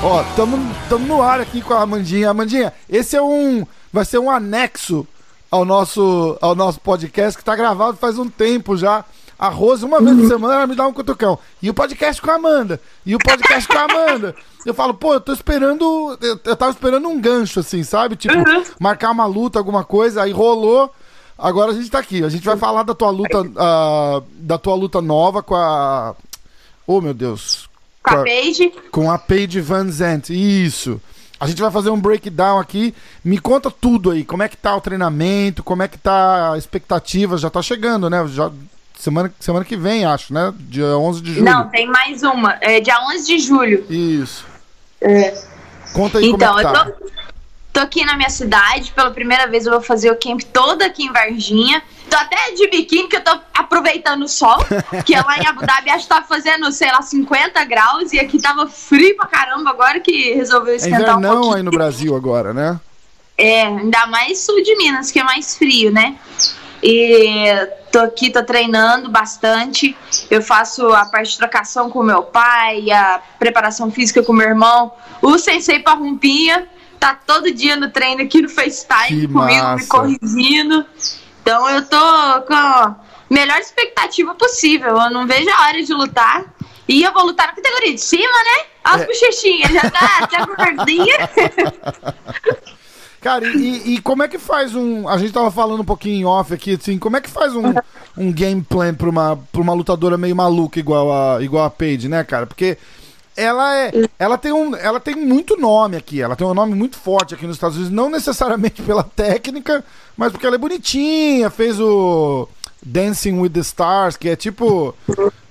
Ó, tamo, tamo no ar aqui com a Amandinha. Amandinha, esse é um. Vai ser um anexo ao nosso, ao nosso podcast que tá gravado faz um tempo já. A Rose, uma vez por semana, ela me dá um cutucão. E o podcast com a Amanda. E o podcast com a Amanda. Eu falo, pô, eu tô esperando. Eu, eu tava esperando um gancho, assim, sabe? Tipo, Uhum. marcar uma luta, alguma coisa, aí rolou. Agora a gente tá aqui. A gente vai falar da tua luta. ah, da tua luta nova com a. Oh, meu Deus. Com a Paige. Com a Paige Van Zandt. Isso. A gente vai fazer um breakdown aqui. Me conta tudo aí. Como é que tá o treinamento? Como é que tá a expectativa? Já tá chegando, né? Já, semana, semana que vem, acho, né? Dia 11 de julho. Não, tem mais uma. É dia 11 de julho. Isso. É. Conta aí Então, como é tá. eu tô, tô aqui na minha cidade. Pela primeira vez eu vou fazer o camp todo aqui em Varginha. Tô até de biquíni, que eu tô aproveitando o sol. que lá em Abu Dhabi acho que tava fazendo, sei lá, 50 graus. E aqui tava frio pra caramba. Agora que resolveu É esquentar um invernão pouquinho. aí no Brasil agora, né? É, ainda mais sul de Minas, que é mais frio, né? E tô aqui, tô treinando bastante. Eu faço a parte de trocação com meu pai, a preparação física com meu irmão. O Sensei Parrumpinha tá todo dia no treino aqui no FaceTime Que comigo, massa. me corrigindo. Então eu tô com a melhor expectativa possível. Eu não vejo a hora de lutar. E eu vou lutar na categoria de cima, né? As É. bochechinhas, já tá até gordinha. Cara, e, e como é que faz um. A gente tava falando um pouquinho em off aqui, assim, como é que faz um, um game plan pra uma, pra uma lutadora meio maluca igual a, igual a Paige, né, cara? Porque ela é. Ela tem, um, ela tem muito nome aqui, ela tem um nome muito forte aqui nos Estados Unidos, não necessariamente pela técnica, mas porque ela é bonitinha, fez o Dancing with the Stars, que é tipo.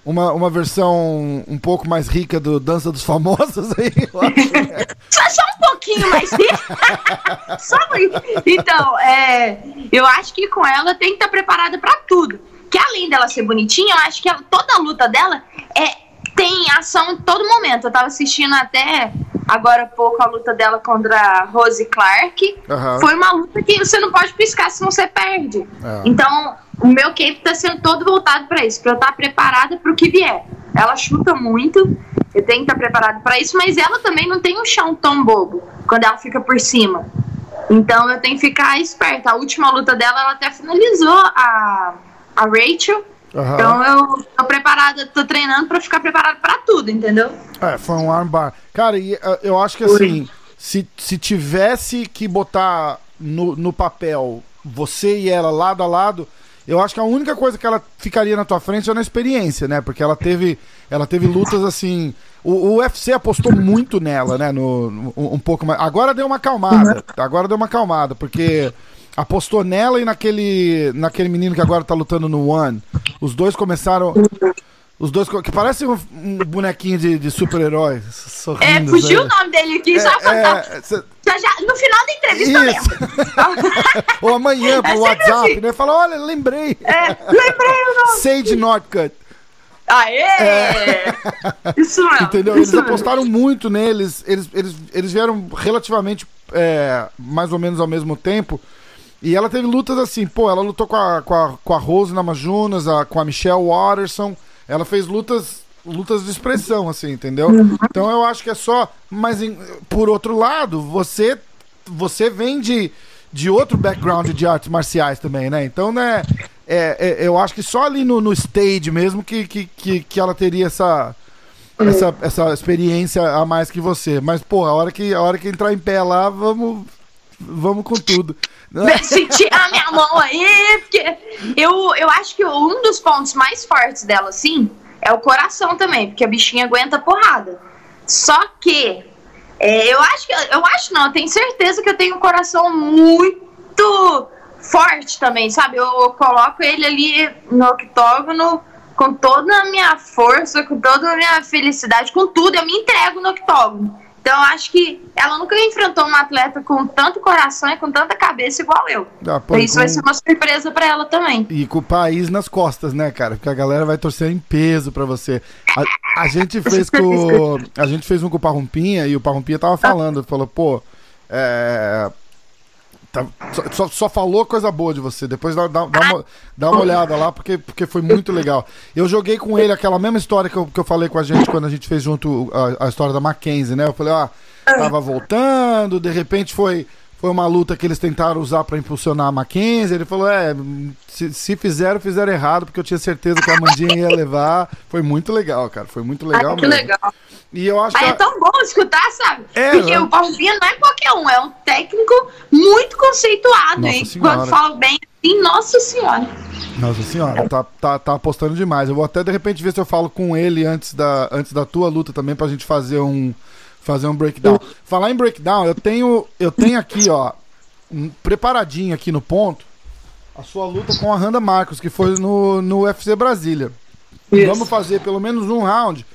Uma, uma versão um pouco mais rica do Dança dos Famosos aí, né? Só, só um pouquinho mais só um pouquinho. Então, é, eu acho que com ela tem que estar preparada pra tudo. Que além dela ser bonitinha, eu acho que ela- toda a luta dela é tem ação em todo momento. Eu tava assistindo até agora há pouco a luta dela contra a Rose Clark. Aham. Foi uma luta que você não pode piscar, senão você perde. É. Então, o meu camp tá sendo todo voltado pra isso, pra eu estar preparada pro que vier. Ela chuta muito, eu tenho que estar preparada pra isso, mas ela também não tem um chão tão bobo quando ela fica por cima. Então eu tenho que ficar esperta. A última luta dela, ela até finalizou a, a Rachel. Aham. Então eu tô preparada, tô treinando pra ficar preparada pra tudo, entendeu? É, foi um armbar. Cara, e, uh, eu acho que assim, se, se tivesse que botar no, no papel você e ela lado a lado, eu acho que a única coisa que ela ficaria na tua frente é na experiência, né? Porque ela teve, ela teve lutas assim. O, o UFC apostou muito nela, né? No, no- um pouco mais. Agora deu uma acalmada. Agora deu uma acalmada, porque apostou nela e naquele, naquele menino que agora tá lutando no One. Os dois começaram. Os dois, que parecem um, um bonequinho de, de super-herói. É, fugiu o sabe? nome dele aqui, só pra É, é, cê- já, já- no final da entrevista Isso. lembro. Ou amanhã pro É sempre WhatsApp, assim. né? Fala, olha, lembrei. É, lembrei o nome. Sage Northcutt. Aê! Isso mesmo. É. Entendeu? Eles isso mesmo. apostaram muito neles. Eles, eles, eles vieram relativamente é, mais ou menos ao mesmo tempo. E ela teve lutas assim, pô, ela lutou com a, com a, com a Rose Namajunas, a, com a Michelle Watterson. Ela fez lutas lutas de expressão, assim, entendeu? Então eu acho que é só. Mas em- por outro lado, você você vem de, de outro background de artes marciais também, né? Então, né, é, é- eu acho que só ali no, no stage mesmo que, que, que, que ela teria essa, essa, essa experiência a mais que você. Mas, pô, a hora que, a hora que entrar em pé lá, vamos, vamos com tudo. Vê se tira a minha mão aí, porque eu, eu acho que um dos pontos mais fortes dela, assim, é o coração também, porque a bichinha aguenta porrada. Só que é, eu acho que eu acho não, eu tenho certeza que eu tenho um coração muito forte também, sabe? Eu, eu coloco ele ali no octógono com toda a minha força, com toda a minha felicidade, com tudo, eu me entrego no octógono. Então acho que ela nunca enfrentou uma atleta com tanto coração e com tanta cabeça igual eu. Ah, pô, Então isso com- vai ser uma surpresa pra ela também. E com o país nas costas, né, cara? Porque a galera vai torcer em peso pra você. A, a gente fez com. A gente fez um com o Parrumpinha e o Parrumpinha tava falando, falou, pô, é, Tá, só, só, falou coisa boa de você. Depois dá, dá, dá, uma, dá uma olhada lá, porque, porque foi muito legal. Eu joguei com ele aquela mesma história que eu, que eu falei com a gente quando a gente fez junto a, a história da Mackenzie, né? Eu falei, ó, ah, tava voltando, de repente foi foi uma luta que eles tentaram usar para impulsionar a Mackenzie. Ele falou: é, se, se, fizeram, fizeram errado, porque eu tinha certeza que a Mandinha ia levar. Foi muito legal, cara. Foi muito legal Ai, que mesmo. legal. E eu acho Mas que. é tão bom escutar, sabe? É, porque né? o Paulinho não é qualquer um, é um técnico muito conceituado. Nossa e senhora. quando fala bem assim, nossa senhora. Nossa senhora, tá, tá, tá apostando demais. Eu vou até de repente ver se eu falo com ele antes da, antes da tua luta também, pra gente fazer um fazer um breakdown. Falar em breakdown, eu tenho, eu tenho aqui, ó, um, preparadinho aqui no ponto, a sua luta com a Randa Marcos, que foi no, no UFC Brasília. Isso. Vamos fazer pelo menos um round.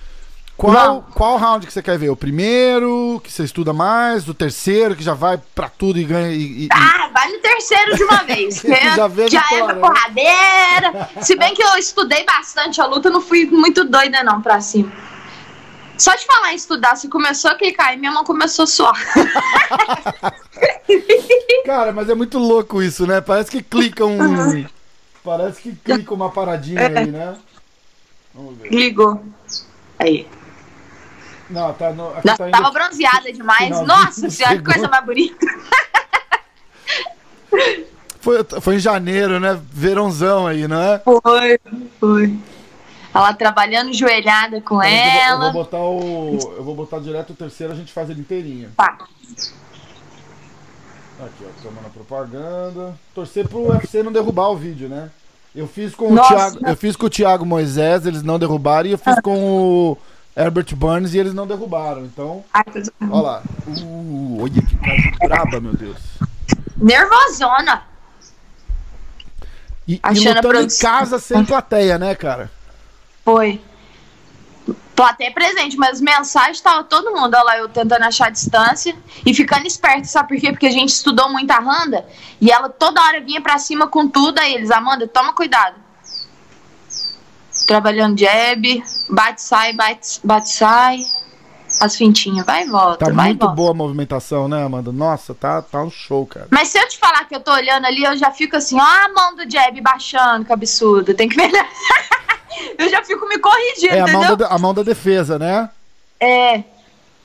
Qual, qual round que você quer ver? O primeiro, que você estuda mais? O terceiro, que já vai pra tudo e ganha. E, e... Ah, vai no terceiro de uma vez. já já é pra porradeira. Se bem que eu estudei bastante a luta, não fui muito doida não pra cima. Só de falar em estudar, se começou a clicar e minha mão começou a suar. Cara, mas é muito louco isso, né? Parece que clica um. Uhum. Parece que clica uma paradinha é. aí, né? Vamos ver. Ligou. Aí. Não, tá no. Não, tá tava bronzeada demais. Nossa senhora, que coisa mais bonita. Foi, foi em janeiro, né? Verãozão aí, não é? Foi, foi. Ela trabalhando joelhada com ela. Eu vou, eu vou, botar o. Eu vou botar direto o terceiro, a gente faz ele inteirinho. Tá. Aqui, ó, tomando a propaganda. Torcer pro UFC não derrubar o vídeo, né? Eu fiz com Nossa. o Thiago, eu fiz com o Thiago Moisés, eles não derrubaram, e eu fiz com o Herbert Burns e eles não derrubaram. Então, olha lá. Uh, olha que coisa braba, meu Deus. Nervosona. E, e lutando em casa sem plateia, né, cara? Foi. Plateia presente, mas mensagens tava todo mundo, olha lá, eu tentando achar a distância e ficando esperto, sabe por quê? Porque a gente estudou muito a Randa e ela toda hora vinha pra cima com tudo, aí eles, Amanda, toma cuidado. Trabalhando jab, bate, sai, bate, bate, sai. As fintinhas, vai e volta. Tá vai muito volta. boa a movimentação, né, Amanda? Nossa, tá, tá um show, cara. Mas se eu te falar que eu tô olhando ali, eu já fico assim, ó, a mão do jab baixando, que absurdo. Tem que ver. eu já fico me corrigindo, é, a? Mão da, a mão da defesa, né? É.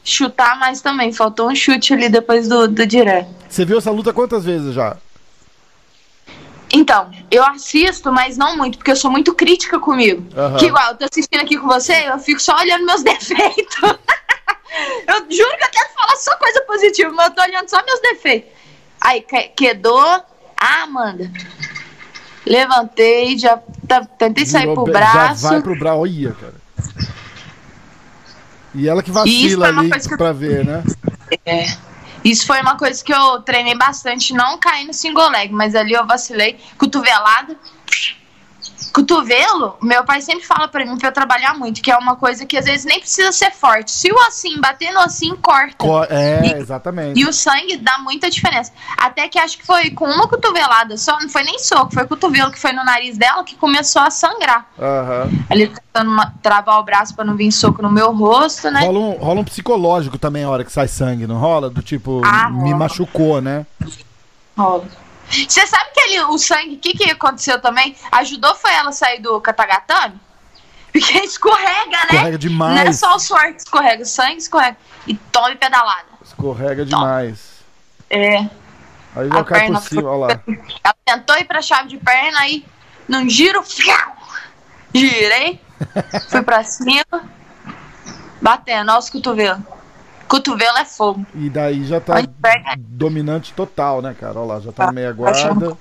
Chutar mais também. Faltou um chute ali depois do, do direto. Você viu essa luta quantas vezes já? Então, eu assisto, mas não muito, porque eu sou muito crítica comigo. Uhum. Que igual, eu tô assistindo aqui com você, eu fico só olhando meus defeitos. eu juro que eu tento falar só coisa positiva, mas eu tô olhando só meus defeitos. Aí, quedou. Ah, Amanda. Levantei, já tá, tentei Virou sair pro braço. Já vai pro braço, olha, cara. E ela que vacila ali pra eu... ver, né? É. Isso foi uma coisa que eu treinei bastante, não cair no single leg, mas ali eu vacilei, cotovelada, Cotovelo, meu pai sempre fala para mim pra eu trabalhar muito, que é uma coisa que às vezes nem precisa ser forte. Se o assim bater no assim, corta. Co é, e, exatamente. E o sangue dá muita diferença. Até que acho que foi com uma cotovelada só, não foi nem soco, foi cotovelo que foi no nariz dela que começou a sangrar. Uhum. Ali tentando uma, travar o braço para não vir soco no meu rosto, né? Rola um, rola um psicológico também a hora que sai sangue, não rola? Do tipo, ah, me rola. machucou, né? Rola. Você sabe que ele, o sangue, o que, que aconteceu também? Ajudou foi ela sair do katagatame? Porque escorrega, né? Escorrega demais. Não é só o suor que escorrega, o sangue escorrega. E tome pedalada. Escorrega demais. É. Aí já cai por cima, olha lá. Ela tentou ir pra chave de perna, aí num giro, girei, fui pra cima, batendo, olha os cotovelos. Cotovelo é fogo. E daí já tá dominante total, né, cara? Olha lá, já tá na meia guarda.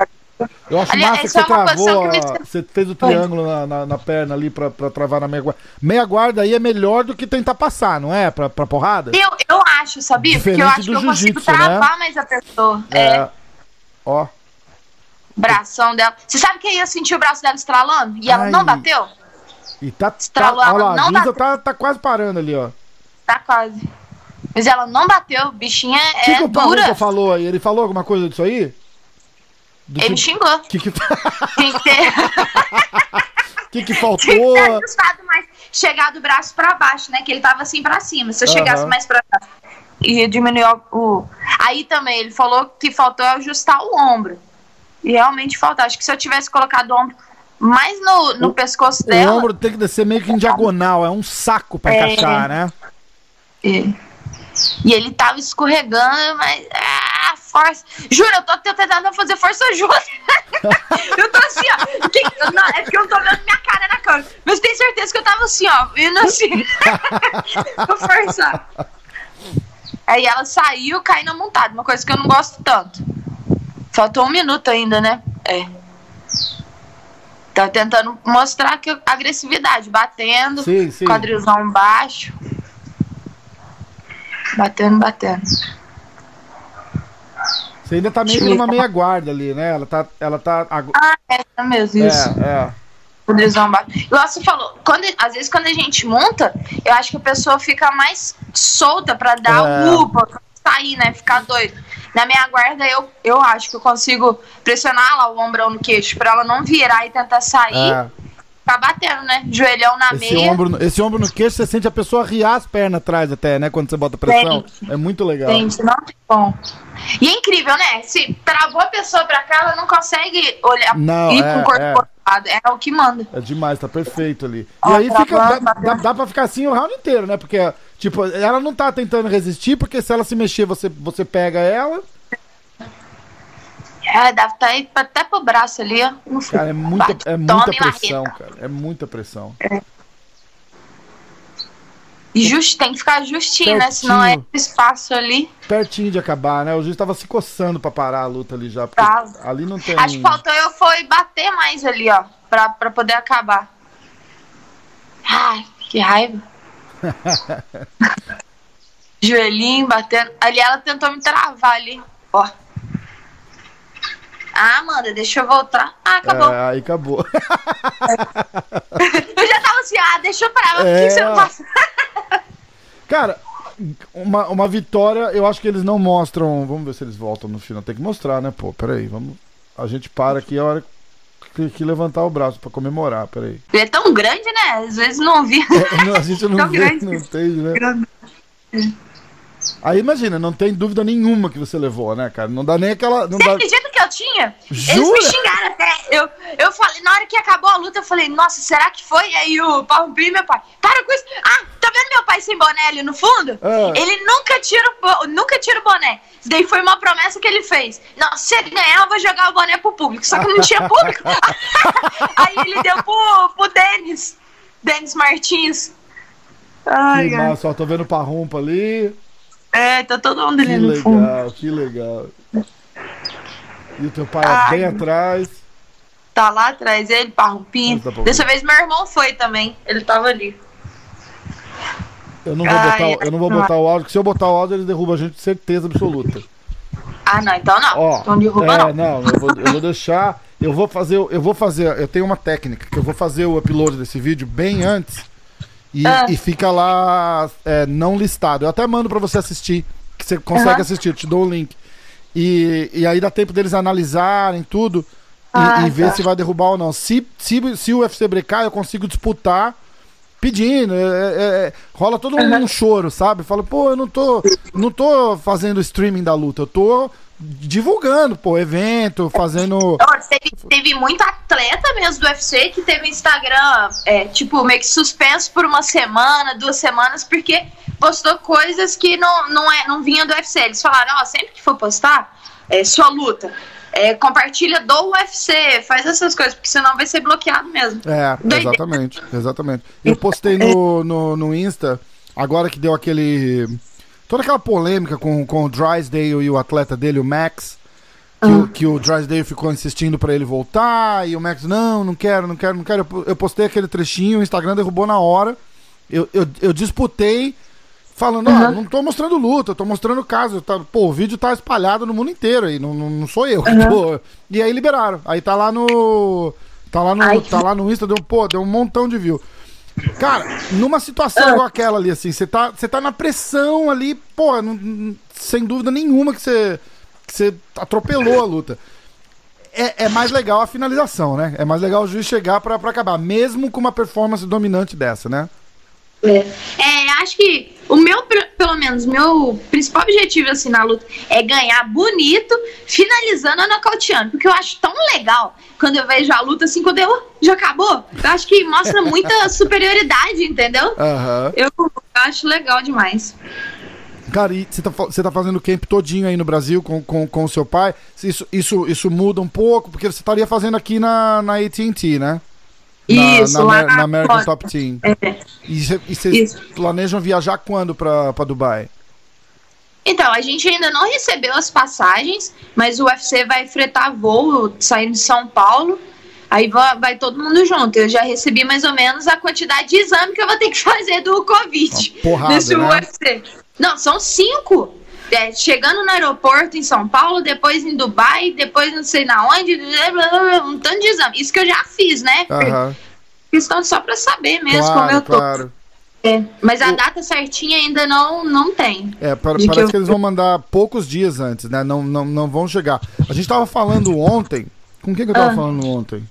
Eu acho Aliás, massa que você é travou, que me... você fez o triângulo na, na, na, perna ali pra, pra travar na meia guarda. Meia guarda aí é melhor do que tentar passar, não é? Pra, pra porrada? Eu, eu acho, sabia? Diferente Porque eu acho que eu consigo travar né? mais a pessoa. É. é. Ó. Bração dela. Você sabe que eu ia sentir o braço dela estralando? E ela Ai. não bateu? E tá, Estralou, tá, olha lá, a Lisa tá, tá quase parando ali, ó. Tá quase. Mas ela não bateu, bichinha é que que dura. O falou aí? Ele falou alguma coisa disso aí? Do ele que... xingou. Que que... Tem que ter... que que faltou? Tem que ter ajustado mais. Chegar do braço pra baixo, né? Que ele tava assim pra cima. Se eu chegasse mais pra baixo. e diminuiu o. Aí também ele falou que faltou ajustar o ombro. E realmente faltou. Acho que se eu tivesse colocado o ombro mais no, no o, pescoço dela. O ombro tem que descer meio que em diagonal, é um saco pra é, encaixar, né? É. E ele tava escorregando, mas. Ah, força. Juro, eu tô tentando fazer força justa. eu tô assim, ó. Não, é porque eu não tô vendo minha cara na câmera. Mas tenho certeza que eu tava assim, ó. Indo assim. Vou forçar. Aí ela saiu, caiu na montada. Uma coisa que eu não gosto tanto. Faltou um minuto ainda, né? É. Tá tentando mostrar que agressividade, batendo, sim, sim. quadrilzão baixo. Batendo, batendo. Você ainda tá meio que numa meia guarda ali, né? Ela tá. Ela tá... Ah, é, é mesmo, isso. É, é. Baixo. Igual você falou, quando, às vezes quando a gente monta, eu acho que a pessoa fica mais solta pra dar é. o pra sair, né? Ficar doido. Na minha guarda, eu, eu acho que eu consigo pressionar lá o ombrão no queixo pra ela não virar e tentar sair. É tá batendo, né? Joelhão na esse meia. Ombro, esse ombro no queixo, você sente a pessoa riar as pernas atrás até, né? Quando você bota pressão. É muito legal. Sente, não tem bom. E é incrível, né? Se travou a pessoa pra cá, ela não consegue olhar não, ir é, com o corpo é. cortado. É o que manda. É demais, tá perfeito ali. Ó, e aí fica, dá, dá, dá pra ficar assim o round inteiro, né? Porque, tipo, ela não tá tentando resistir, porque se ela se mexer, você, você pega ela. É, deve estar tá aí até pro braço ali, ó. Cara, é muita, é muita pressão, cara. É muita pressão. É. E just, tem que ficar justinho, Pertinho. né? Senão é espaço ali. Pertinho de acabar, né? O juiz tava se coçando pra parar a luta ali já. Ali não tem. Acho que faltou eu foi bater mais ali, ó. Pra, pra poder acabar. Ai, que raiva. Joelhinho batendo. Ali ela tentou me travar ali. Ó. Ah, Amanda, deixa eu voltar. Ah, acabou. É, aí acabou. eu já tava assim, ah, deixa eu parar, mas é... por que você não passa? Cara, uma, uma vitória, eu acho que eles não mostram. Vamos ver se eles voltam no final. Tem que mostrar, né, pô? Peraí, vamos. A gente para aqui a hora que, que levantar o braço pra comemorar, peraí. Ele é tão grande, né? Às vezes não vi. É, não, a gente não vê, grande. não entende, né? Grande. Aí imagina, não tem dúvida nenhuma que você levou, né, cara? Não dá nem aquela. Não você dá... acredita que eu tinha? Jura? Eles me xingaram até. Eu, eu falei, na hora que acabou a luta, eu falei, nossa, será que foi? Aí o Paulo e meu pai, para com isso. Ah, tá vendo meu pai sem boné ali no fundo? Ah. Ele nunca tira, o, nunca tira o boné. Isso daí foi uma promessa que ele fez. Não, se ele ganhar, eu vou jogar o boné pro público. Só que não tinha público. Aí ele deu pro, pro Denis. Denis Martins. Ai, que massa, tô vendo o Parrumpa ali. É, tá todo mundo ali no fundo. Que legal, que legal. E o teu pai Ai, bem atrás. Tá lá atrás, ele, parrupinho. Tá Dessa vez meu irmão foi também. Ele tava ali. Eu não vou, Ai, botar, eu não vou botar o áudio, porque se eu botar o áudio, ele derruba a gente, certeza absoluta. Ah, não, então não. Ó, então derruba é, não. Não, eu vou, eu vou deixar. Eu vou fazer. Eu vou fazer. Eu tenho uma técnica que eu vou fazer o upload desse vídeo bem antes e, ah. e fica lá é, não listado. Eu até mando para você assistir, que você consegue uhum. assistir, eu te dou o link. E, e aí dá tempo deles analisarem tudo ah, e, e, ver tá. se vai derrubar ou não. Se, se, se o UFC brecar, eu consigo disputar pedindo. É, é, é rola todo um, um choro, sabe? Fala, pô, eu não tô, não tô fazendo streaming da luta, eu tô divulgando, pô, evento, fazendo. Teve, teve muito atleta mesmo do UFC que teve Instagram, é, tipo, meio que suspenso por uma semana, duas semanas, porque postou coisas que não, não, é, não vinha do UFC. Eles falaram, ó, sempre que for postar, é sua luta. É, compartilha do UFC, faz essas coisas, porque senão vai ser bloqueado mesmo. É, exatamente, exatamente. Eu postei no, no, no Insta, agora que deu aquele toda aquela polêmica com, com o Drysdale e o atleta dele, o Max. Que, o, que o Drysdale ficou insistindo para ele voltar. E o Max, não, não quero, não quero, não quero. Eu, eu postei aquele trechinho, o Instagram derrubou na hora. Eu, eu, eu disputei falando, uhum. ó, não tô mostrando luta, tô mostrando caso. Tá, pô, o vídeo tá espalhado no mundo inteiro aí, não, não, não sou eu. Uhum. E aí liberaram. Aí tá lá no. Tá lá no, Ai, tá lá no Insta, deu, pô, deu um montão de view. Cara, numa situação igual aquela ali, assim, você tá, tá na pressão ali, pô, não, sem dúvida nenhuma que você que você atropelou a luta. É, é, mais legal a finalização, né? É mais legal o juiz chegar pra acabar, mesmo com uma performance dominante dessa, né? É, é acho que o meu, pelo menos, meu principal objetivo assim na luta é ganhar bonito, finalizando a nocauteando. Porque eu acho tão legal quando eu vejo a luta assim, quando eu já acabou. Eu acho que mostra muita superioridade, entendeu? Aham. Eu, eu acho legal demais. Cara, e você tá, você tá fazendo o camp todinho aí no Brasil com, com, com o seu pai. Isso, isso, isso muda um pouco, porque você estaria fazendo aqui na, na AT&T, né? Na, Isso, na, lá Amer- na American. Top Team. É. E cê- vocês planejam viajar quando pra, pra Dubai? Então, a gente ainda não recebeu as passagens, mas o UFC vai fretar voo saindo de São Paulo. Aí vai, vai todo mundo junto. Eu já recebi mais ou menos a quantidade de exame que eu vou ter que fazer do Covid Uma porrada, nesse né? UFC. Não, são cinco. É, chegando no aeroporto em São Paulo, depois em Dubai, depois não sei na onde, um tanto de exame. Isso que eu já fiz, né? Aham, Questão só pra saber mesmo como claro, eu tô. claro. É, mas a O- data certinha ainda não, não tem. É, pa- De que parece eu- que eles vão mandar poucos dias antes, né? Não, não, não vão chegar. A gente tava falando ontem. Com quem que eu tava Ah. falando ontem?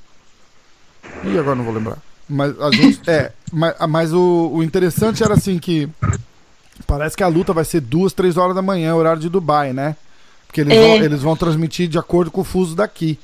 Ih, agora não vou lembrar. Mas a gente. é, mas, mas o, o interessante era assim que. Parece que a luta vai ser duas, três horas da manhã, horário de Dubai, né? Porque eles, É. vão, eles vão transmitir de acordo com o fuso daqui.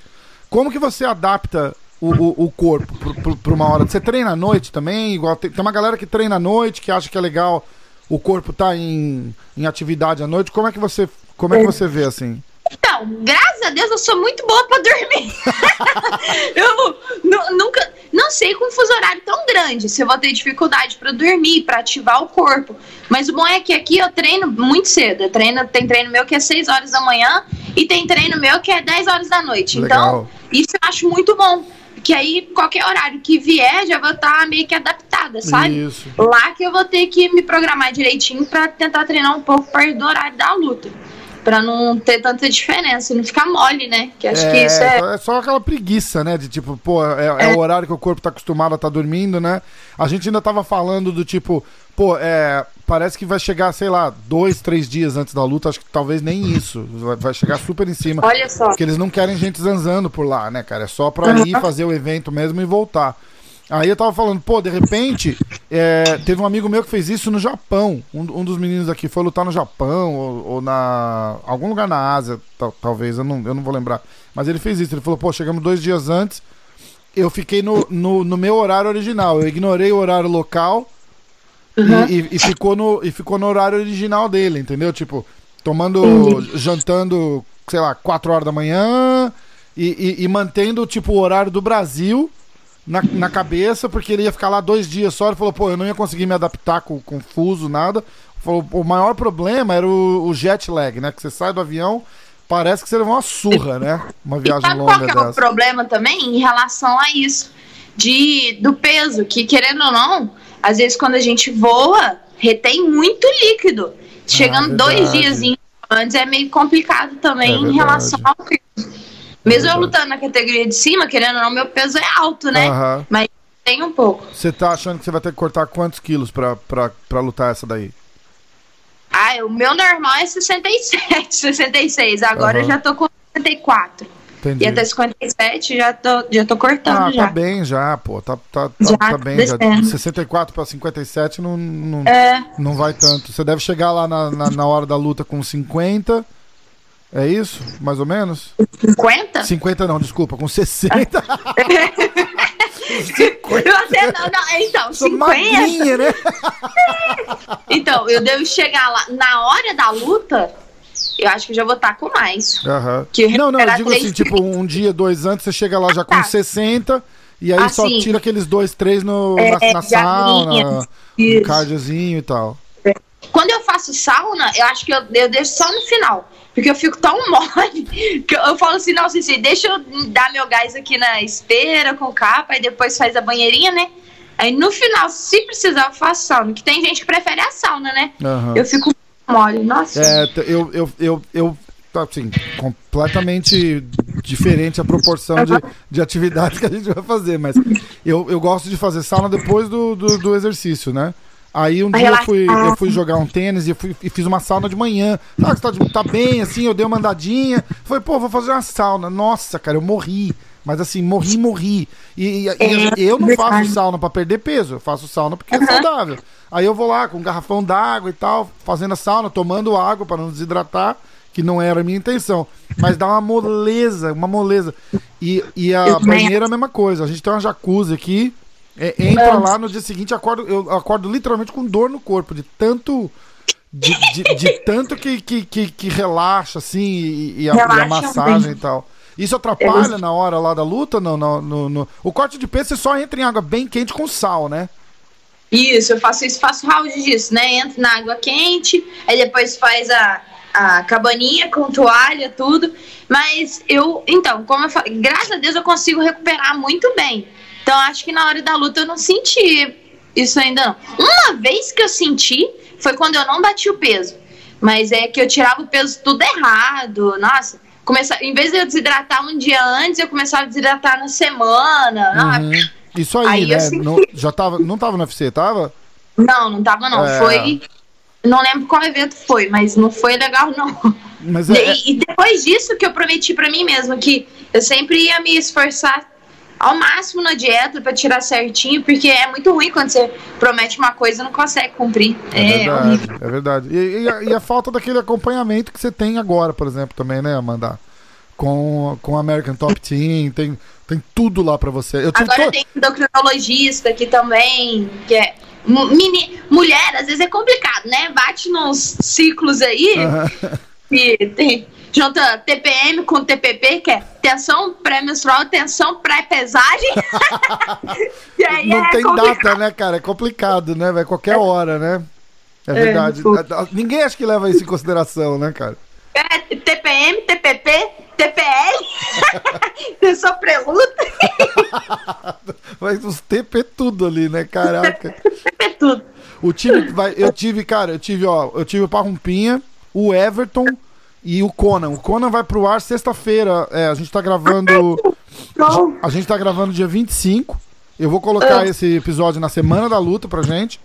Como que você adapta o, o, o corpo pra uma hora? Você treina à noite também? Igual tem, tem uma galera que treina à noite, que acha que é legal o corpo tá em, em atividade à noite. Como é que você, como é que você vê assim? Então, graças a Deus eu sou muito boa pra dormir. eu nu- nunca, não sei com um fuso horário tão grande se eu vou ter dificuldade pra dormir, pra ativar o corpo. Mas o bom é que aqui eu treino muito cedo. Eu treino, tem treino meu que é 6 horas da manhã e tem treino meu que é 10 horas da noite. Legal. Então, isso eu acho muito bom. Que aí, qualquer horário que vier, já vou estar meio que adaptada, sabe? Isso. Lá que eu vou ter que me programar direitinho pra tentar treinar um pouco perto do horário da luta. Pra não ter tanta diferença, não ficar mole, né? Que acho que É, isso é. é só aquela preguiça, né? De tipo, pô, é, é o horário que o corpo tá acostumado a estar dormindo, né? A gente ainda tava falando do tipo, pô, é, parece que vai chegar, sei lá, dois, três dias antes da luta, acho que talvez nem isso. Vai, vai chegar super em cima. Olha só. Porque eles não querem gente zanzando por lá, né, cara? É só pra ir fazer o evento mesmo e voltar. Aí eu tava falando, pô, de repente, é, teve um amigo meu que fez isso no Japão. Um, um dos meninos aqui foi lutar no Japão ou, ou na. algum lugar na Ásia, tal- talvez, eu não, eu não vou lembrar. Mas ele fez isso. Ele falou, pô, chegamos dois dias antes. Eu fiquei no, no, no meu horário original. Eu ignorei o horário local Uhum. e, e- e ficou no, e ficou no horário original dele, entendeu? Tipo, tomando, jantando, sei lá, 4 horas da manhã e, e- e mantendo, tipo, o horário do Brasil na, na cabeça, porque ele ia ficar lá dois dias só. Ele falou, pô, eu não ia conseguir me adaptar com, com fuso, nada. Falou, o maior problema era o, o jet lag, né? Que você sai do avião, parece que você levou uma surra, né? Uma E viagem qual longa que é o problema também em relação a isso? De, do peso, que querendo ou não, às vezes quando a gente voa, retém muito líquido. Chegando dois Ah, verdade. dias antes é meio complicado também É em relação ao peso. Mesmo eu lutando na categoria de cima, querendo ou não, meu peso é alto, né? Aham. Mas tem um pouco. Você tá achando que você vai ter que cortar quantos quilos pra, pra, pra lutar essa daí? Ah, o meu normal é 67, 66. Agora eu Aham. já tô com 64. Entendi. E até 57 já tô, já tô cortando Ah, já. tá bem já, pô. Tá, tá, tá, Já, tá bem já. descendo. 64 pra 57 não, não, É, não vai tanto. Você deve chegar lá na, na, na hora da luta com 50. É isso? Mais ou menos? 50? 50 não, desculpa, com 60. Eu até não, não, então, Sou 50. magrinha, né? Então, eu devo chegar lá na hora da luta, eu acho que já vou estar com mais. Aham. Que Não, não, eu digo assim, tipo, um dia, dois antes, você chega lá já com Tá. 60. E aí Ah, só tira aqueles dois, três no, É, na, na sauna, aguinha. um cardiozinho e tal. Quando eu faço sauna, eu acho que eu, eu deixo só no final. Porque eu fico tão mole que eu, eu falo assim, não, Cici, deixa eu dar meu gás aqui na esteira com capa, e depois faz a banheirinha, né? Aí no final, se precisar, eu faço sauna. Que tem gente que prefere a sauna, né? Aham. Eu fico mole. Nossa. É, eu, eu, eu, eu, assim, completamente diferente a proporção de, de atividades que a gente vai fazer, mas eu, eu gosto de fazer sauna depois do, do, do exercício, né? Aí um dia eu fui, eu fui jogar um tênis e, fui, e fiz uma sauna de manhã. Ah, você tá, tá bem, assim, eu dei uma andadinha. Falei, pô, vou fazer uma sauna. Nossa, cara, eu morri. Mas assim, morri, morri. E, e- É, e eu não verdade. faço sauna pra perder peso, eu faço sauna porque é saudável. Aí eu vou lá com um garrafão d'água e tal, fazendo a sauna, tomando água pra não desidratar, que não era a minha intenção. Mas dá uma moleza, uma moleza. E, e a banheira é a mesma coisa. A gente tem uma jacuzzi aqui, é, entra lá no dia seguinte, acordo, eu acordo literalmente com dor no corpo, de tanto. De, de- de tanto que, que, que, que relaxa, assim, e, e a, e a Relaxa massagem muito. e tal. Isso atrapalha na hora lá da luta? Não, no, no, no- O corte de peso você só entra em água bem quente com sal, né? Isso, eu faço isso, faço round disso, né? Entra na água quente, aí depois faz a, a cabaninha com toalha, tudo. Mas eu, então, como eu falei, graças a Deus eu consigo recuperar muito bem. Então acho que na hora da luta eu não senti isso ainda não. Uma vez que eu senti foi quando eu não bati o peso. Mas é que eu tirava o peso tudo errado. Nossa, começa, em vez de eu desidratar um dia antes, eu começava a desidratar na semana. Uhum. Isso aí, Aí eu né? senti. Não, já tava, não tava no UFC, tava? Não, não tava não. É. Foi. Não lembro qual evento foi, mas não foi legal, não. Mas é, é- E, e depois disso que eu prometi pra mim mesma que eu sempre ia me esforçar ao máximo na dieta pra tirar certinho, porque é muito ruim quando você promete uma coisa e não consegue cumprir. é É, verdade, é verdade. E, e a, e a falta daquele acompanhamento que você tem agora, por exemplo, também, né, Amanda? Com, com American Top Team, tem, tem tudo lá pra você. Eu Agora to- tem endocrinologista aqui também, que é. Meni, mulher, às vezes é complicado, né? Bate nos ciclos aí. Aham. E tem, junta TPM com TPP, que é tensão pré-menstrual, tensão pré-pesagem. e aí Não é tem complicado. data, né, cara? É complicado, né? Vai qualquer hora, né? É verdade. pô. Ninguém acha que leva isso em consideração, né, cara? É TPM, TPP, TPL, tensão pré-luta, Mas os TP tudo ali, né? Caraca. TP tudo. O time vai. Eu tive, cara, eu tive, ó, eu tive o Parrumpinha, o Everton e o Conan. O Conan vai pro ar sexta-feira. É, a gente tá gravando. A gente tá gravando dia 25. Eu vou colocar esse episódio na semana da luta pra gente.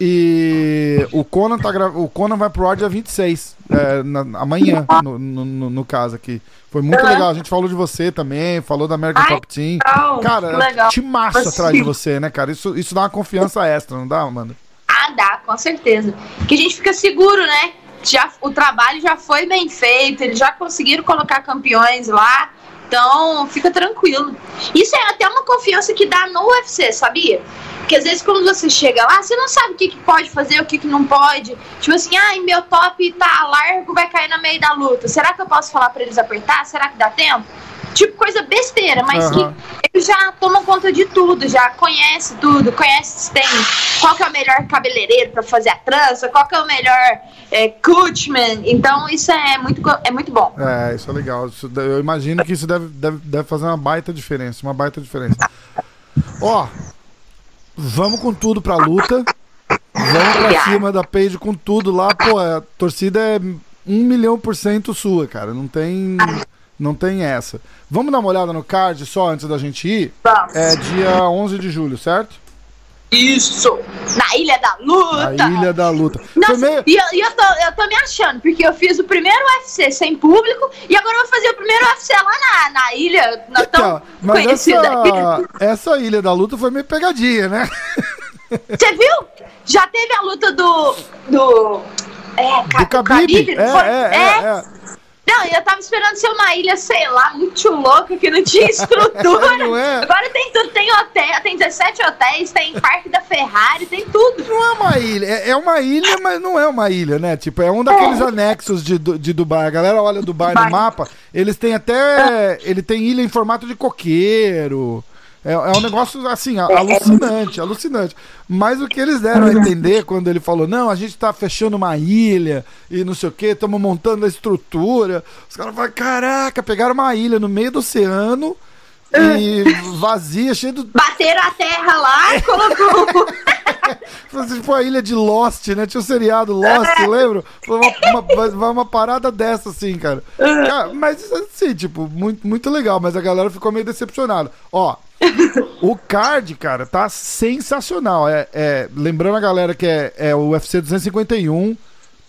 E o Conan, tá gra... o Conan vai pro ar dia 26. É, na... amanhã, no, no, no- caso aqui. Foi muito legal. A gente falou de você também, falou da American Ai, Top Team. legal, Cara, legal. te massa atrás de você, né, cara? Isso, isso dá uma confiança extra, não dá, Amanda? Ah, dá, com certeza. Que a gente fica seguro, né? Já, o trabalho já foi bem feito, eles já conseguiram colocar campeões lá. Então, fica tranquilo. Isso é até uma confiança que dá no UFC, sabia? Porque às vezes quando você chega lá, você não sabe o que, que pode fazer, o que, que não pode. Tipo assim, ai, meu top tá largo, vai cair no meio da luta. Será que eu posso falar pra eles apertar? Será que dá tempo? Tipo, coisa besteira, mas Aham. que eles já tomam conta de tudo, já conhece tudo, conhece tem qual que é o melhor cabeleireiro pra fazer a trança, qual que é o melhor é, coachman. Então isso é muito, é muito bom. É, isso é legal. Isso eu imagino que isso deve, deve, deve fazer uma baita diferença. Uma baita diferença. Ó, vamos com tudo pra luta. Vamos pra cima da Paige com tudo lá. Pô, a torcida é um milhão por cento sua, cara. Não tem, não tem essa. Vamos dar uma olhada no card só antes da gente ir? Vamos. É dia 11 de julho, certo? Isso! Na Ilha da Luta! Ilha da Luta. Nossa, meio... e eu, e eu, tô, eu tô me achando, porque eu fiz o primeiro UFC sem público e agora eu vou fazer o primeiro UFC lá na, na ilha, na tão Então, mas conhecida. essa, essa Ilha da Luta foi meio pegadinha, né? Você viu? Já teve a luta do. do. É, Do Khabib. É, foi- é, é, é. Não, eu tava esperando ser uma ilha, sei lá, muito louca, que não tinha estrutura. Não é? Agora tem tudo, tem hotel, tem 17 hotéis, tem parque da Ferrari, tem tudo. Não é uma ilha, é é uma ilha, mas não é uma ilha, né? Tipo, é um daqueles anexos de, de Dubai. A galera olha Dubai no Dubai. mapa, eles têm até. Ele tem ilha em formato de coqueiro. É, é um negócio assim, a- alucinante, alucinante. Mas o que eles deram a entender quando ele falou: não, a gente tá fechando uma ilha e não sei o que, estamos montando a estrutura. Os caras falaram: caraca, pegaram uma ilha no meio do oceano e vazia, cheio de Bateram a terra lá e colocou. Foi tipo a ilha de Lost, né? Tinha o seriado Lost, lembra? Foi uma, uma, uma- uma parada dessa, assim, cara. Cara, Mas assim, tipo, muito, muito legal, mas a galera ficou meio decepcionada. Ó, o card, cara, tá sensacional. É, é- lembrando a galera que é, é o UFC 251,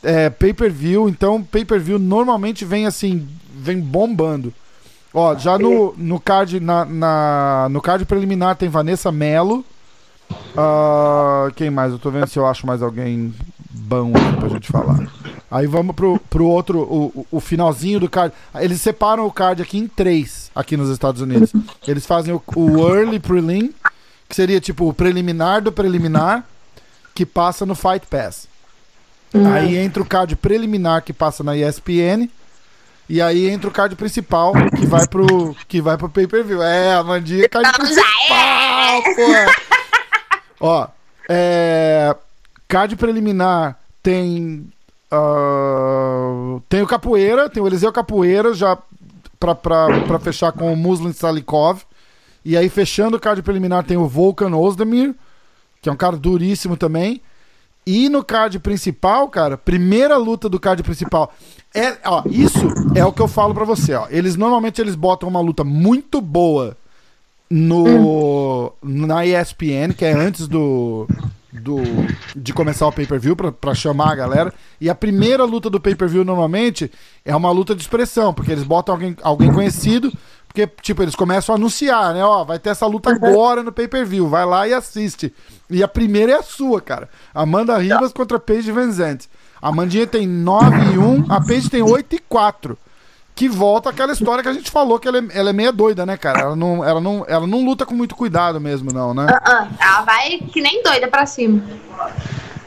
é pay-per-view, então pay-per-view normalmente vem assim, vem bombando. Ó, já no, no, card, na, na- no card preliminar tem Vanessa Mello. Ah, quem mais? Eu tô vendo se eu acho mais alguém bom aqui pra gente falar. Aí vamos pro, pro outro, o, o- finalzinho do card. Eles separam o card aqui em três, aqui nos Estados Unidos. Eles fazem o, o Early Prelim, que seria tipo o preliminar do preliminar, que passa no Fight Pass. Aí entra o card preliminar que passa na ESPN. E aí entra o card principal que vai pro que vai pro pay-per-view. É, a Mandinha é card Vamos principal, pô. Ó, é, card preliminar tem ah, tem o Capoeira, tem o Eliseu Capoeira já pra, pra, pra fechar com o Muslim Salikov. E aí fechando o card preliminar tem o Volkan Ozdemir, que é um cara duríssimo também. E no card principal, cara, primeira luta do card principal. É, ó, isso é o que eu falo pra você, ó. Eles normalmente eles botam uma luta muito boa no na ESPN, que é antes do, do de começar o pay-per-view pra chamar a galera. E a primeira luta do pay-per-view normalmente é uma luta de expressão, porque eles botam alguém, alguém conhecido, porque tipo, eles começam a anunciar, né, ó, vai ter essa luta agora no pay-per-view, vai lá e assiste. E a primeira é a sua, cara. Amanda Ribas contra Paige Van Zandt. A Amandinha tem 9 e 1, a Paige tem 8 e 4. Que volta aquela história que a gente falou, que ela é, ela é meia doida, né, cara? Ela não, ela, não, ela não luta com muito cuidado mesmo, não, né? Ah, ah, ela vai que nem doida pra cima.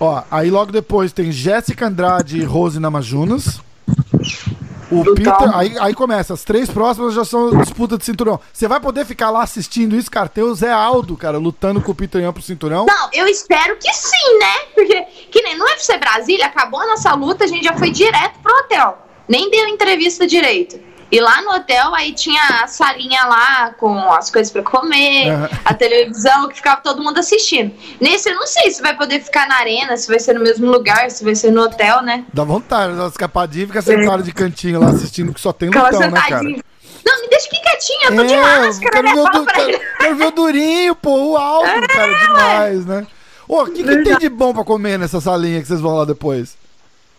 Ó, aí logo depois tem Jéssica Andrade e Rose Namajunas. O. Peter, aí, aí começa, as três próximas já são disputa de cinturão. Você vai poder ficar lá assistindo isso, cara? Tem o Zé Aldo, cara, lutando com o Peter Yan pro cinturão. Não, eu espero que sim, né? Porque, que nem no UFC Brasília, acabou a nossa luta, a gente já foi direto pro hotel. Nem deu entrevista direito. E lá no hotel, aí tinha a salinha lá com as coisas pra comer, Aham. a televisão, que ficava todo mundo assistindo. Nesse, eu não sei se vai poder ficar na arena, se vai ser no mesmo lugar, se vai ser no hotel, né? Dá vontade, dá escapadinha e fica sentado de cantinho lá assistindo que só tem Aquela lutão, né, cara? Não, me deixa aqui quietinha, eu tô de É, máscara, quero né? ver, o quero, ver o Durinho, pô, o Aldo, cara, demais, né? Ô, o que, que tem de bom pra comer nessa salinha que vocês vão lá depois?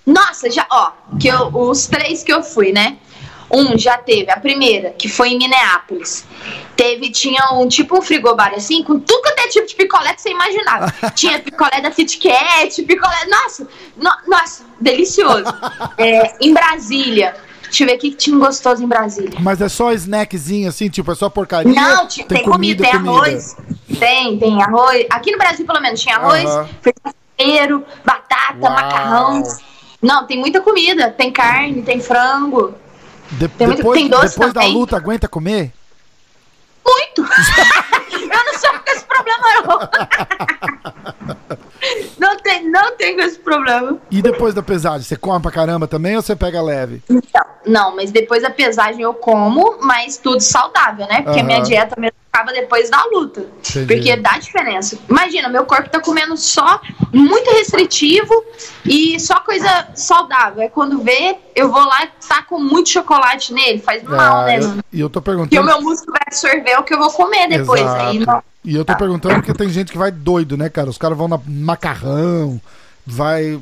Nossa, já, ó, que eu, os três que eu fui, né? Um já teve, a primeira, que foi em Minneapolis. Teve, tinha um tipo um frigobar assim, com tudo quanto é tipo de picolé que você imaginava. tinha picolé da Kit Kat, picolé. Nossa, no- nossa, delicioso. É, em Brasília. Deixa eu ver o que tinha gostoso em Brasília. Mas é só snackzinho assim, tipo, é só porcaria? Não, ti- tem, comida, tem arroz. Tem, tem arroz. Aqui no Brasil, pelo menos, tinha arroz, Aham. feijão, batata, Uau. macarrão. Não, tem muita comida. Tem carne, tem frango. De- Tem muito- depois tem doce depois da também. luta, aguenta comer? Muito! eu não sou com esse problema, não. não, tem, não tem com esse problema. E depois da pesagem, você come pra caramba também ou você pega leve? Então, não, mas depois da pesagem eu como, mas tudo saudável, né? Porque Aham. minha dieta mesmo acaba depois da luta. Entendi. Porque dá diferença. Imagina, meu corpo tá comendo só muito restritivo e só coisa saudável. É quando vê, eu vou lá e taco muito chocolate nele. Faz mal, Ah, né? e eu tô Porque o perguntando. meu músculo vai absorver o que eu vou comer depois. Exato. Aí não. E eu tô perguntando porque tem gente que vai doido, né, cara? Os caras vão na macarrão, vai.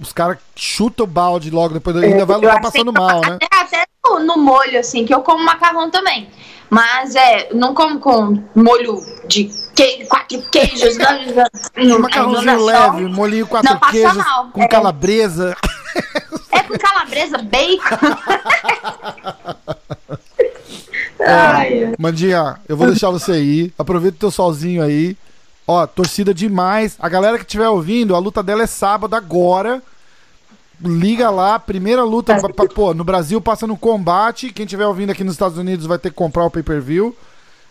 Os caras chutam o balde logo depois, ainda vai Eu lutar que passando mal, né? Até, até no, molho, assim, que eu como macarrão também. Mas é, não como com molho de que, quatro queijos. não, Macarrãozinho leve, molinho quatro Não, queijos mal, com é. calabresa. É com calabresa, bacon. Ai, Mandinha, eu vou deixar você ir. Aproveita o teu solzinho aí. Ó, torcida demais. A galera que estiver ouvindo, a luta dela é sábado agora. Liga lá, primeira luta. pa- pa- Pô, no Brasil passa no combate. Quem estiver ouvindo aqui nos Estados Unidos vai ter que comprar o pay-per-view.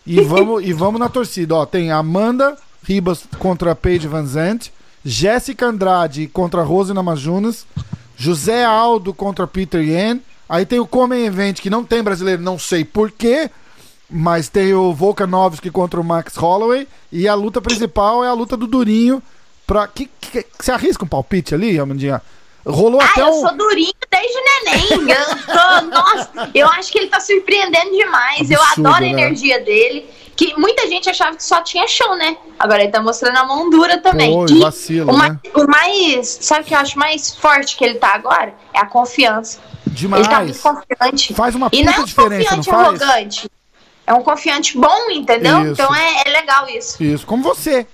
E vamos, e vamos na torcida. Ó, tem Amanda Ribas contra Paige Van Zandt. Jéssica Andrade contra Rose Namajunas. José Aldo contra Peter Yan. Aí tem o Come Event, que não tem brasileiro, não sei porquê. Mas tem o Volkanovski contra o Max Holloway. E a luta principal é a luta do Durinho. Pra... Que, que, você arrisca um palpite ali, Amandinha? Rolou Ai, até eu um. sou durinho desde neném. Eu nossa, eu acho que ele tá surpreendendo demais. eu Absurdo, adoro a né? energia dele. Que muita gente achava que só tinha chão, né? Agora ele tá mostrando a mão dura também. Pô, E vacilo, o, mais, né? o mais. Sabe o que eu acho mais forte que ele tá agora? É a confiança. Demais. Ele tá muito confiante. Faz uma E não é um confiante arrogante. É um confiante bom, entendeu? Isso. Então é, é legal isso. Isso, como você,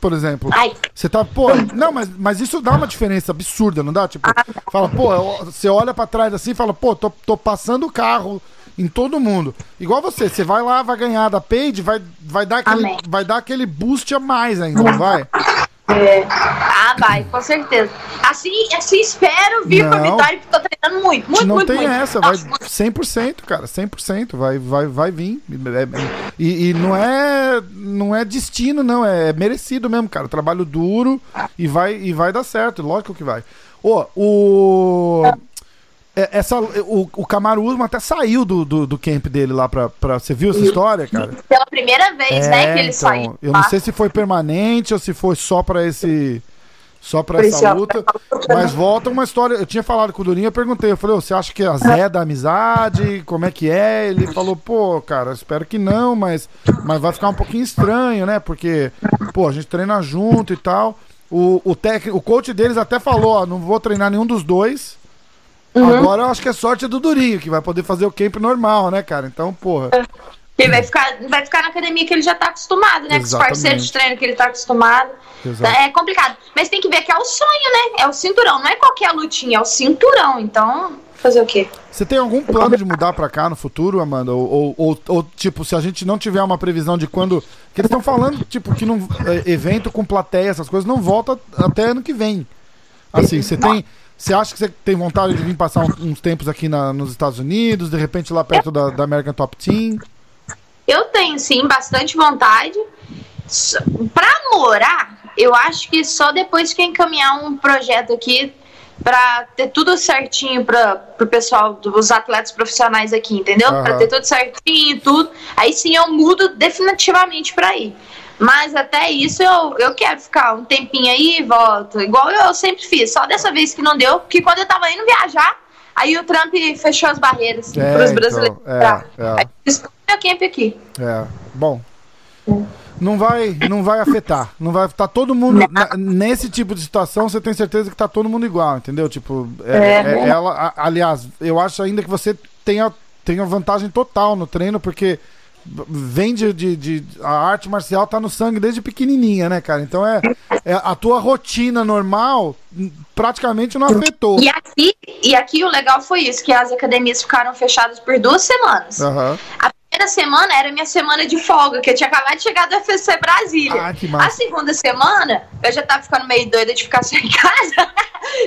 por exemplo. Ai, Você tá, pô, não, mas, mas isso dá uma diferença absurda, não dá? Tipo, fala, pô, você olha pra trás assim e fala, pô, tô, tô passando o carro em todo mundo. Igual você, você vai lá, vai ganhar da Paige, vai, vai, dar aquele, Amém. vai dar aquele boost a mais ainda, vai? é. Ah, vai, com certeza. Assim, assim espero vir Não. vitória, porque tô treinando muito, muito, não muito, tem muito. essa, vai Nossa, muito. 100%, cara, 100%, vai, vai, vai vir. E, e não é não é destino, não, é merecido mesmo, cara. Trabalho duro e vai, e vai dar certo, lógico que vai. Ô, o. é, Essa, o, o Camaro Usman até saiu do, do, do camp dele lá pra, pra. Você viu essa história, cara? Pela primeira vez, né, que ele então, saiu. Eu não sei se foi permanente ou se foi só pra esse. Só pra Por essa luta. Mas volta uma história. Eu tinha falado com o Durinho, eu perguntei. Eu falei, "Ô, você acha que a Zé é da amizade? Como é que é? Ele falou, pô, cara, espero que não, mas, mas vai ficar um pouquinho estranho, né? Porque, pô, a gente treina junto e tal. O, o, técnico, o coach deles até falou, ó, não vou treinar nenhum dos dois. Uhum. Agora eu acho que é sorte do Durinho, que vai poder fazer o camp normal, né, cara? Então, porra. Ele vai ficar, vai ficar na academia que ele já tá acostumado, né? Com os Exatamente. parceiros de treino que ele tá acostumado. Exato. É complicado. Mas tem que ver que é o sonho, né? É o cinturão. Não é qualquer lutinha, é o cinturão. Então, fazer o quê? Você tem algum plano de mudar pra cá no futuro, Amanda? Ou, ou, ou- ou, tipo, se a gente não tiver uma previsão de quando. Que eles estão falando, tipo, que não, é, evento com plateia, essas coisas, não volta até ano que vem. Assim, você tem. Você acha que você tem vontade de vir passar uns tempos aqui na- nos Estados Unidos, de repente lá perto da, da American Top Team? Eu tenho, sim, bastante vontade. Pra morar, eu acho que só depois que eu encaminhar um projeto aqui pra ter tudo certinho para pro pessoal dos atletas profissionais aqui, entendeu? Aham. Pra ter tudo certinho e tudo. Aí sim eu mudo definitivamente pra ir. Mas até isso eu, eu quero ficar um tempinho aí e volto. Igual eu sempre fiz. Só dessa vez que não deu, porque quando eu tava indo viajar, aí o Trump fechou as barreiras É, pros então, brasileiros. é, entrar. é. Aí meu camp aqui. É, bom. Não vai, não vai afetar. Não vai estar todo mundo. na- nesse tipo de situação, você tem certeza que tá todo mundo igual, entendeu? Tipo, é, É. é- ela. a- aliás, eu acho ainda que você tenha, tenha vantagem total no treino, porque vem de, de, de- A arte marcial tá no sangue desde pequenininha, né, cara? Então é, é a tua rotina normal hum, praticamente não afetou. E aqui, e aqui o legal foi isso, que as academias ficaram fechadas por duas semanas. Aham. A primeira semana era minha semana de folga, que eu tinha acabado de chegar do UFC Brasília. Ah, que A massa. segunda semana, eu já tava ficando meio doida de ficar sem casa.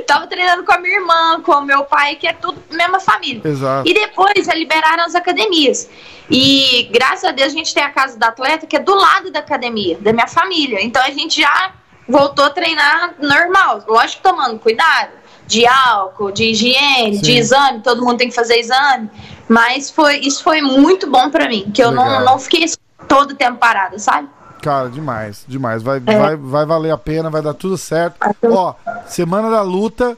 tava treinando com a minha irmã, com o meu pai, que é tudo mesma família. Exato. E depois liberaram as academias. E graças a Deus a gente tem a casa do atleta que é do lado da academia, da minha família. Então a gente já voltou a treinar normal, lógico tomando cuidado de álcool, de higiene, Sim. de exame, todo mundo tem que fazer exame. Mas foi, isso foi muito bom pra mim, que eu Legal. não, não fiquei todo o tempo parada, sabe? Cara, demais, demais. Vai, É. vai, vai valer a pena, vai dar tudo certo. Ó, semana da luta.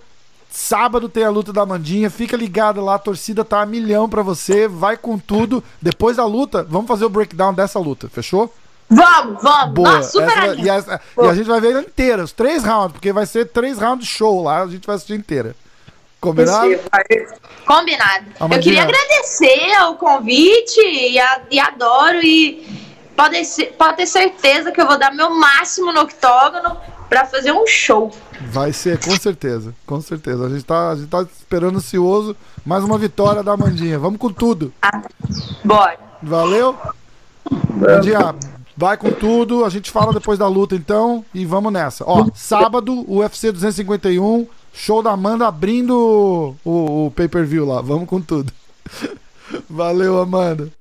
Sábado tem a luta da Mandinha. Fica ligado lá, a torcida tá a milhão pra você. Vai com tudo. Depois da luta, vamos fazer o breakdown dessa luta, fechou? Vamos, vamos, Boa. nossa, super Essa- e, essa- e a gente vai ver ela inteira, os três rounds, porque vai ser três rounds show lá. A gente vai assistir inteira. Combinado? Combinado. Amandinha. Eu queria agradecer o convite e, a- e adoro e pode, ser- pode ter certeza que eu vou dar meu máximo no octógono pra fazer um show. Vai ser, com certeza. Com certeza. A gente tá, a gente tá esperando ansioso. Mais uma vitória da Mandinha. Vamos com tudo. Bora. Valeu? Mandinha, vai com tudo. A gente fala depois da luta, então. E vamos nessa. Ó, sábado, UFC 251. Show da Amanda abrindo o, o pay-per-view lá. Vamos com tudo. Valeu, Amanda.